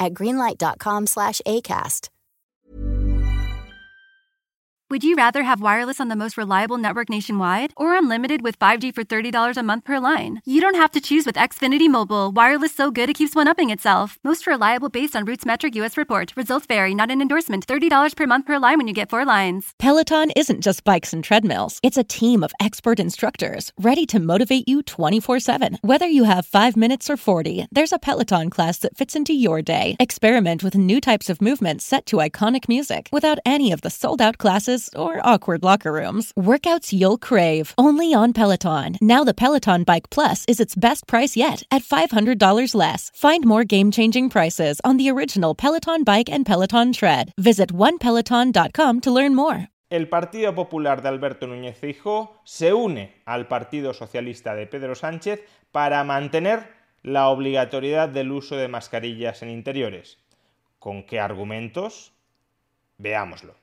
at greenlight.com/acast. Would you rather have wireless on the most reliable network nationwide or unlimited with 5G for $30 a month per line? You don't have to choose with Xfinity Mobile. Wireless so good it keeps one upping itself. Most reliable based on Roots Metric US report. Results vary, not an endorsement. $30 per month per line when you get four lines. Peloton isn't just bikes and treadmills. It's a team of expert instructors ready to motivate you 24/7. Whether you have 5 minutes or 40, there's a Peloton class that fits into your day. Experiment with new types of movements set to iconic music without any of the sold-out classes or awkward locker rooms. Workouts you'll crave, only on Peloton. Now the Peloton Bike Plus is its best price yet at $500 less. Find more game-changing prices on the original Peloton Bike and Peloton Tread. Visit onepeloton.com to learn more. El Partido Popular de Alberto Núñez Feijóo se une al Partido Socialista de Pedro Sánchez para mantener la obligatoriedad del uso de mascarillas en interiores. ¿Con qué argumentos? Veámoslo.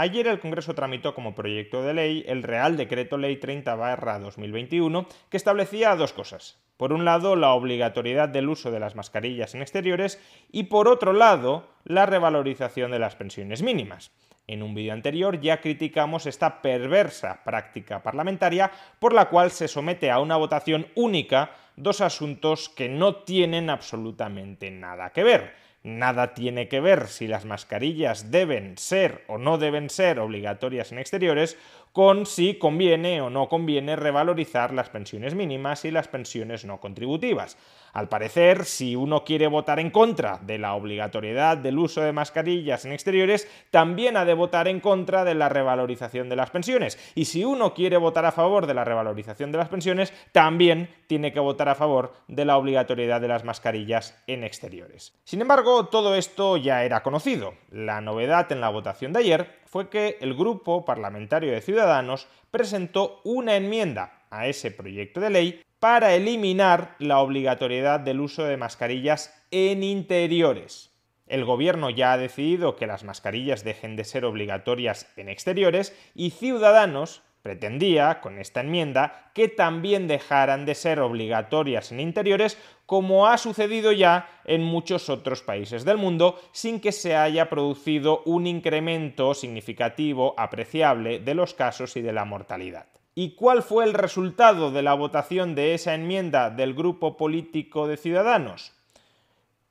Ayer el Congreso tramitó como proyecto de ley el Real Decreto Ley 30-2021 que establecía dos cosas. Por un lado, la obligatoriedad del uso de las mascarillas en exteriores y por otro lado, la revalorización de las pensiones mínimas. En un vídeo anterior ya criticamos esta perversa práctica parlamentaria por la cual se somete a una votación única dos asuntos que no tienen absolutamente nada que ver Nada tiene que ver si las mascarillas deben ser o no deben ser obligatorias en exteriores con si conviene o no conviene revalorizar las pensiones mínimas y las pensiones no contributivas. Al parecer, si uno quiere votar en contra de la obligatoriedad del uso de mascarillas en exteriores, también ha de votar en contra de la revalorización de las pensiones. Y si uno quiere votar a favor de la revalorización de las pensiones, también tiene que votar a favor de la obligatoriedad de las mascarillas en exteriores. Sin embargo, todo esto ya era conocido. La novedad en la votación de ayer fue que el grupo parlamentario de Ciudadanos presentó una enmienda a ese proyecto de ley para eliminar la obligatoriedad del uso de mascarillas en interiores. El gobierno ya ha decidido que las mascarillas dejen de ser obligatorias en exteriores y Ciudadanos pretendía, con esta enmienda, que también dejaran de ser obligatorias en interiores, como ha sucedido ya en muchos otros países del mundo, sin que se haya producido un incremento significativo, apreciable, de los casos y de la mortalidad. ¿Y cuál fue el resultado de la votación de esa enmienda del grupo político de Ciudadanos?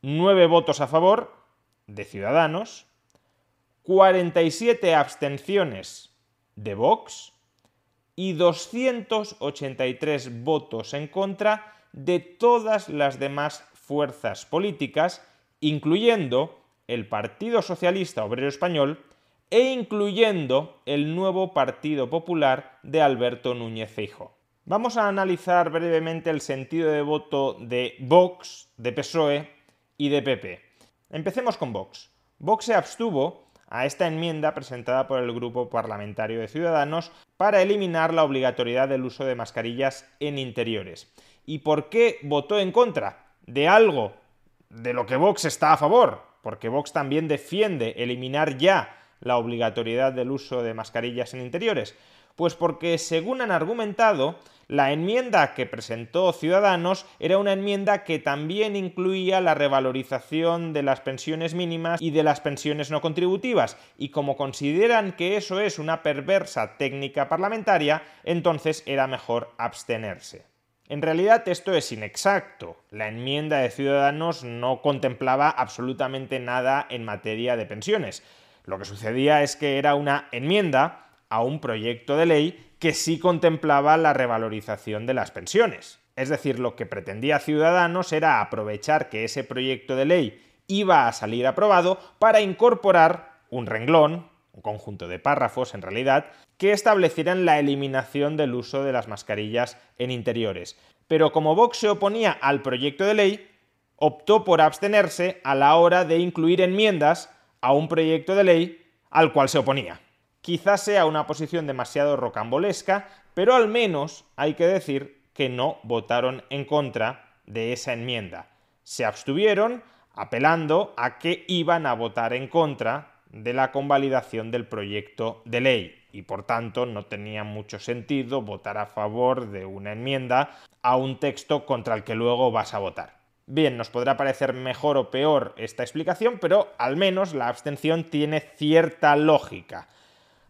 Nueve votos a favor de Ciudadanos, 47 abstenciones de Vox y 283 votos en contra de todas las demás fuerzas políticas, incluyendo el Partido Socialista Obrero Español, e incluyendo el nuevo Partido Popular de Alberto Núñez Feijóo. Vamos a analizar brevemente el sentido de voto de Vox, de PSOE y de PP. Empecemos con Vox. Vox se abstuvo a esta enmienda presentada por el Grupo Parlamentario de Ciudadanos para eliminar la obligatoriedad del uso de mascarillas en interiores. ¿Y por qué votó en contra de algo de lo que Vox está a favor? Porque Vox también defiende eliminar ya la obligatoriedad del uso de mascarillas en interiores? Pues porque, según han argumentado, la enmienda que presentó Ciudadanos era una enmienda que también incluía la revalorización de las pensiones mínimas y de las pensiones no contributivas, y como consideran que eso es una perversa técnica parlamentaria, entonces era mejor abstenerse. En realidad esto es inexacto. La enmienda de Ciudadanos no contemplaba absolutamente nada en materia de pensiones. Lo que sucedía es que era una enmienda a un proyecto de ley que sí contemplaba la revalorización de las pensiones. Es decir, lo que pretendía Ciudadanos era aprovechar que ese proyecto de ley iba a salir aprobado para incorporar un renglón, un conjunto de párrafos en realidad, que establecieran la eliminación del uso de las mascarillas en interiores. pero como Vox se oponía al proyecto de ley, optó por abstenerse a la hora de incluir enmiendas a un proyecto de ley al cual se oponía. Quizás sea una posición demasiado rocambolesca, pero al menos hay que decir que no votaron en contra de esa enmienda. Se abstuvieron apelando a que iban a votar en contra de la convalidación del proyecto de ley y por tanto no tenía mucho sentido votar a favor de una enmienda a un texto contra el que luego vas a votar. Bien, nos podrá parecer mejor o peor esta explicación, pero al menos la abstención tiene cierta lógica.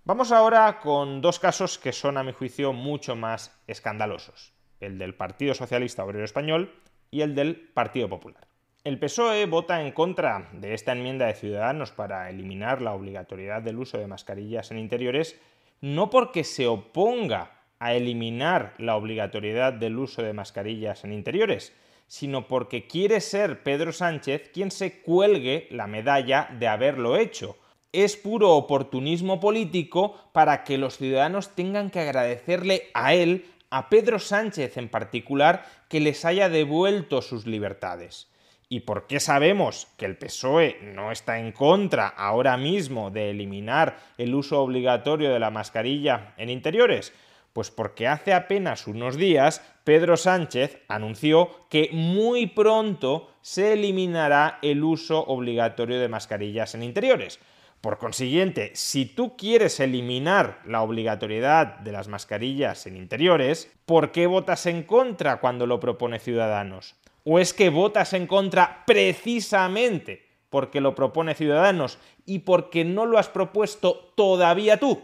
Vamos ahora con dos casos que son a mi juicio mucho más escandalosos, el del Partido Socialista Obrero Español y el del Partido Popular. El PSOE vota en contra de esta enmienda de Ciudadanos para eliminar la obligatoriedad del uso de mascarillas en interiores, no porque se oponga a eliminar la obligatoriedad del uso de mascarillas en interiores, sino porque quiere ser Pedro Sánchez quien se cuelgue la medalla de haberlo hecho. Es puro oportunismo político para que los ciudadanos tengan que agradecerle a él, a Pedro Sánchez en particular, que les haya devuelto sus libertades. ¿Y por qué sabemos que el PSOE no está en contra ahora mismo de eliminar el uso obligatorio de la mascarilla en interiores? Pues porque hace apenas unos días Pedro Sánchez anunció que muy pronto se eliminará el uso obligatorio de mascarillas en interiores. Por consiguiente, si tú quieres eliminar la obligatoriedad de las mascarillas en interiores, ¿por qué votas en contra cuando lo propone Ciudadanos? ¿O es que votas en contra precisamente porque lo propone Ciudadanos y porque no lo has propuesto todavía tú?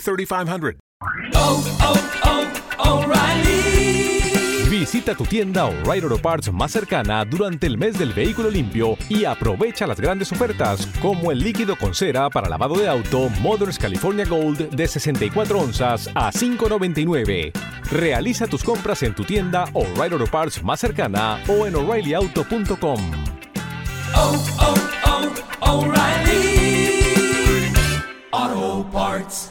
3500. Visita tu tienda O'Reilly Auto Parts más cercana durante el mes del vehículo limpio y aprovecha las grandes ofertas como el líquido con cera para lavado de auto Mothers California Gold de 64 onzas a 5.99. Realiza tus compras en tu tienda O'Reilly Auto Parts más cercana o en o'ReillyAuto.com. Auto Parts.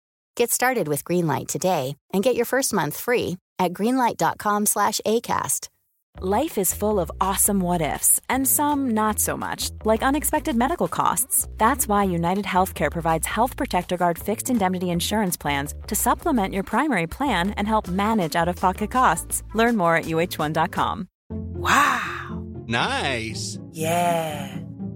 Get started with Greenlight today and get your first month free at greenlight.com slash ACAST. Life is full of awesome what ifs, and some not so much, like unexpected medical costs. That's why United Healthcare provides Health Protector Guard fixed indemnity insurance plans to supplement your primary plan and help manage out of pocket costs. Learn more at uh1.com. Wow! Nice! Yeah!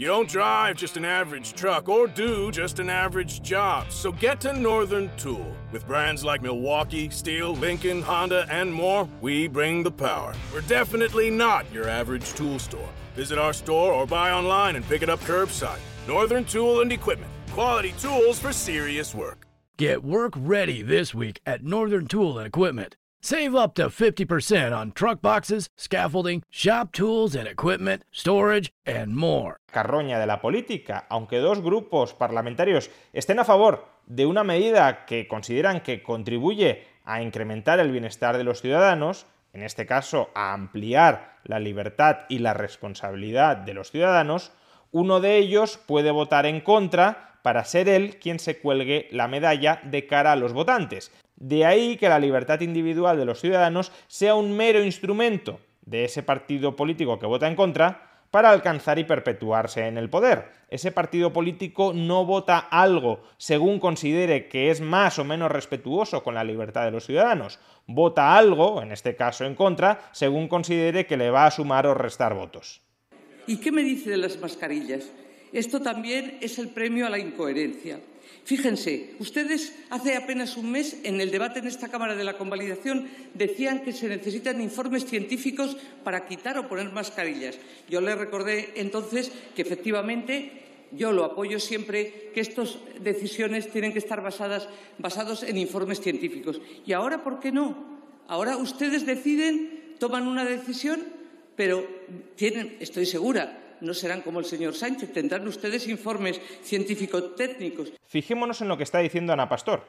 You don't drive just an average truck or do just an average job. So get to Northern Tool. With brands like Milwaukee, Steel, Lincoln, Honda, and more, we bring the power. We're definitely not your average tool store. Visit our store or buy online and pick it up curbside. Northern Tool and Equipment. Quality tools for serious work. Get work ready this week at Northern Tool and Equipment. Save up to 50% on truck boxes, scaffolding, shop tools and equipment, storage, and more. Carroña de la política, aunque dos grupos parlamentarios estén a favor de una medida que consideran que contribuye a incrementar el bienestar de los ciudadanos, en este caso a ampliar la libertad y la responsabilidad de los ciudadanos, uno de ellos puede votar en contra para ser él quien se cuelgue la medalla de cara a los votantes. De ahí que la libertad individual de los ciudadanos sea un mero instrumento de ese partido político que vota en contra para alcanzar y perpetuarse en el poder. Ese partido político no vota algo según considere que es más o menos respetuoso con la libertad de los ciudadanos. Vota algo, en este caso en contra, según considere que le va a sumar o restar votos. ¿Y qué me dice de las mascarillas? Esto también es el premio a la incoherencia. Fíjense, ustedes hace apenas un mes, en el debate en esta Cámara de la convalidación, decían que se necesitan informes científicos para quitar o poner mascarillas. Yo les recordé entonces que efectivamente yo lo apoyo siempre que estas decisiones tienen que estar basadas en informes científicos. ¿Y ahora por qué no? Ahora ustedes deciden, toman una decisión, pero tienen, estoy segura, no serán como el señor Sánchez, tendrán ustedes informes científico-técnicos. Fijémonos en lo que está diciendo Ana Pastor.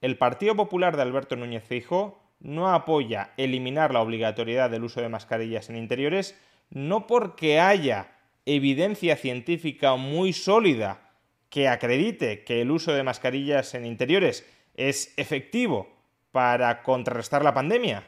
El Partido Popular de Alberto Núñez Feijóo no apoya eliminar la obligatoriedad del uso de mascarillas en interiores no porque haya evidencia científica muy sólida que acredite que el uso de mascarillas en interiores es efectivo para contrarrestar la pandemia,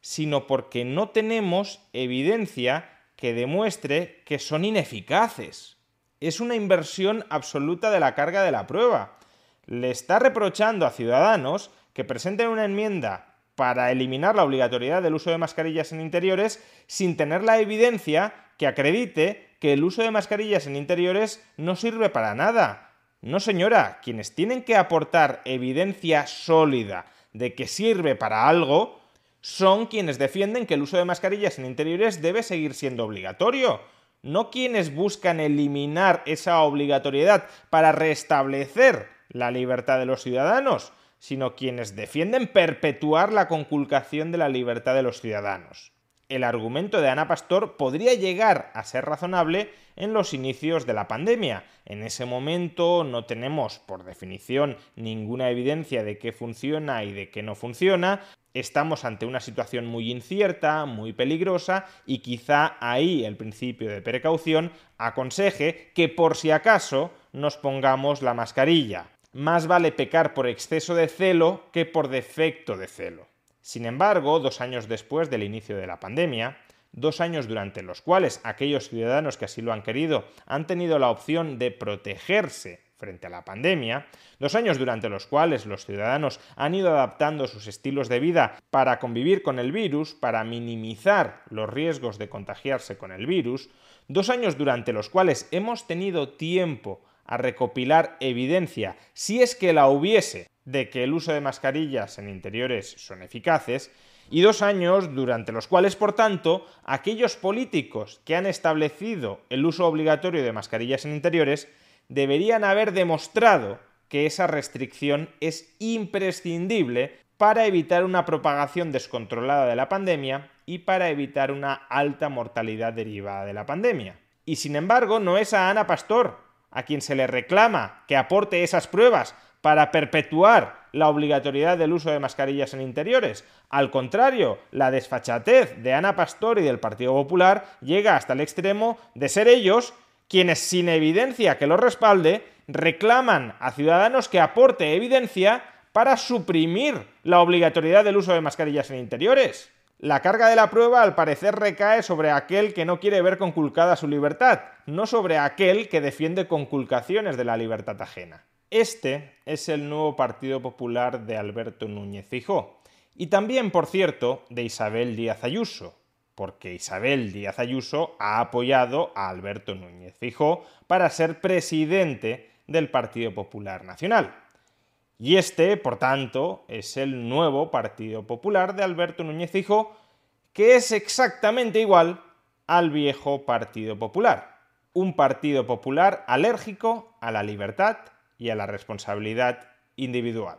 sino porque no tenemos evidencia que demuestre que son ineficaces. Es una inversión absoluta de la carga de la prueba. Le está reprochando a Ciudadanos que presenten una enmienda para eliminar la obligatoriedad del uso de mascarillas en interiores sin tener la evidencia que acredite que el uso de mascarillas en interiores no sirve para nada. No señora, quienes tienen que aportar evidencia sólida de que sirve para algo son quienes defienden que el uso de mascarillas en interiores debe seguir siendo obligatorio, no quienes buscan eliminar esa obligatoriedad para restablecer la libertad de los ciudadanos, sino quienes defienden perpetuar la conculcación de la libertad de los ciudadanos el argumento de Ana Pastor podría llegar a ser razonable en los inicios de la pandemia. En ese momento no tenemos, por definición, ninguna evidencia de qué funciona y de qué no funciona. Estamos ante una situación muy incierta, muy peligrosa, y quizá ahí el principio de precaución aconseje que por si acaso nos pongamos la mascarilla. Más vale pecar por exceso de celo que por defecto de celo. Sin embargo, dos años después del inicio de la pandemia, dos años durante los cuales aquellos ciudadanos que así lo han querido han tenido la opción de protegerse frente a la pandemia, dos años durante los cuales los ciudadanos han ido adaptando sus estilos de vida para convivir con el virus, para minimizar los riesgos de contagiarse con el virus, dos años durante los cuales hemos tenido tiempo a recopilar evidencia, si es que la hubiese, de que el uso de mascarillas en interiores son eficaces, y dos años durante los cuales, por tanto, aquellos políticos que han establecido el uso obligatorio de mascarillas en interiores deberían haber demostrado que esa restricción es imprescindible para evitar una propagación descontrolada de la pandemia y para evitar una alta mortalidad derivada de la pandemia. Y sin embargo, no es a Ana Pastor a quien se le reclama que aporte esas pruebas para perpetuar la obligatoriedad del uso de mascarillas en interiores. Al contrario, la desfachatez de Ana Pastor y del Partido Popular llega hasta el extremo de ser ellos quienes, sin evidencia que lo respalde, reclaman a ciudadanos que aporte evidencia para suprimir la obligatoriedad del uso de mascarillas en interiores. La carga de la prueba al parecer recae sobre aquel que no quiere ver conculcada su libertad, no sobre aquel que defiende conculcaciones de la libertad ajena. Este es el nuevo Partido Popular de Alberto Núñez Fijó y también, por cierto, de Isabel Díaz Ayuso. Porque Isabel Díaz Ayuso ha apoyado a Alberto Núñez Fijo para ser presidente del Partido Popular Nacional. Y este, por tanto, es el nuevo Partido Popular de Alberto Núñez Fijo, que es exactamente igual al viejo Partido Popular. Un Partido Popular alérgico a la libertad y a la responsabilidad individual.